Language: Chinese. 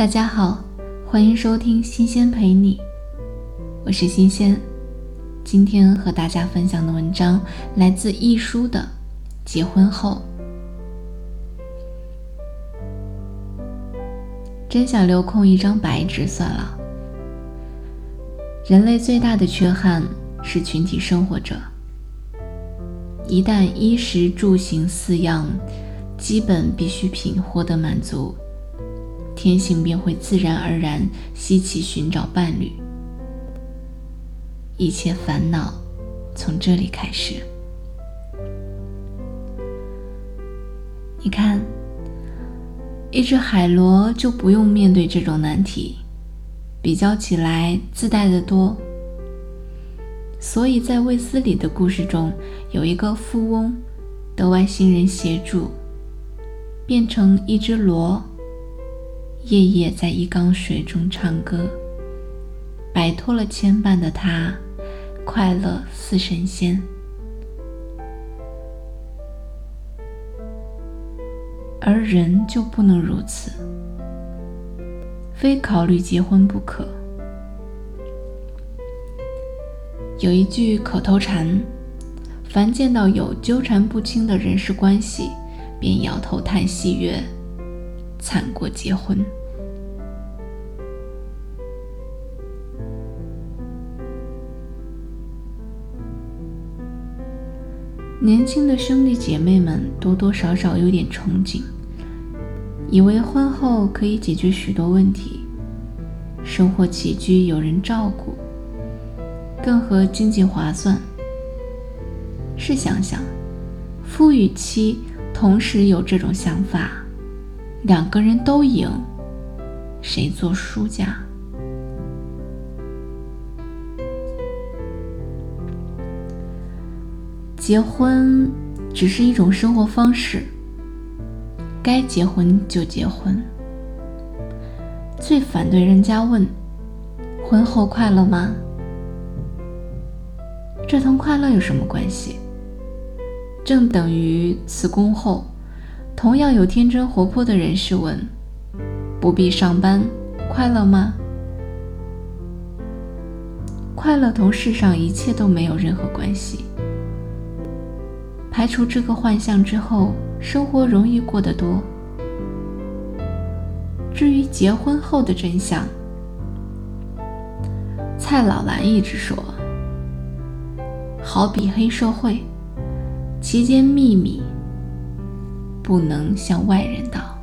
大家好，欢迎收听新鲜陪你，我是新鲜。今天和大家分享的文章来自易书的《结婚后》，真想留空一张白纸算了。人类最大的缺憾是群体生活者，一旦衣食住行四样基本必需品获得满足，天性便会自然而然吸气寻找伴侣。一切烦恼从这里开始。你看，一只海螺就不用面对这种难题，比较起来自带的多。所以在卫斯理的故事中，有一个富翁得外星人协助，变成一只螺，夜夜在一缸水中唱歌，摆脱了牵绊的他。快乐似神仙，而人就不能如此，非考虑结婚不可。有一句口头禅：凡见到有纠缠不清的人事关系，便摇头叹息曰：“惨过结婚。”年轻的兄弟姐妹们多多少少有点憧憬，以为婚后可以解决许多问题，生活起居有人照顾，更合经济划算。试想想，夫与妻同时有这种想法，两个人都赢，谁做输家？结婚只是一种生活方式，该结婚就结婚。最反对人家问：“婚后快乐吗？”这同快乐有什么关系？正等于辞工后，同样有天真活泼的人士问：“不必上班，快乐吗？”快乐同世上一切都没有任何关系。排除这个幻象之后，生活容易过得多。至于结婚后的真相，蔡老兰一直说，好比黑社会，其间秘密不能向外人道。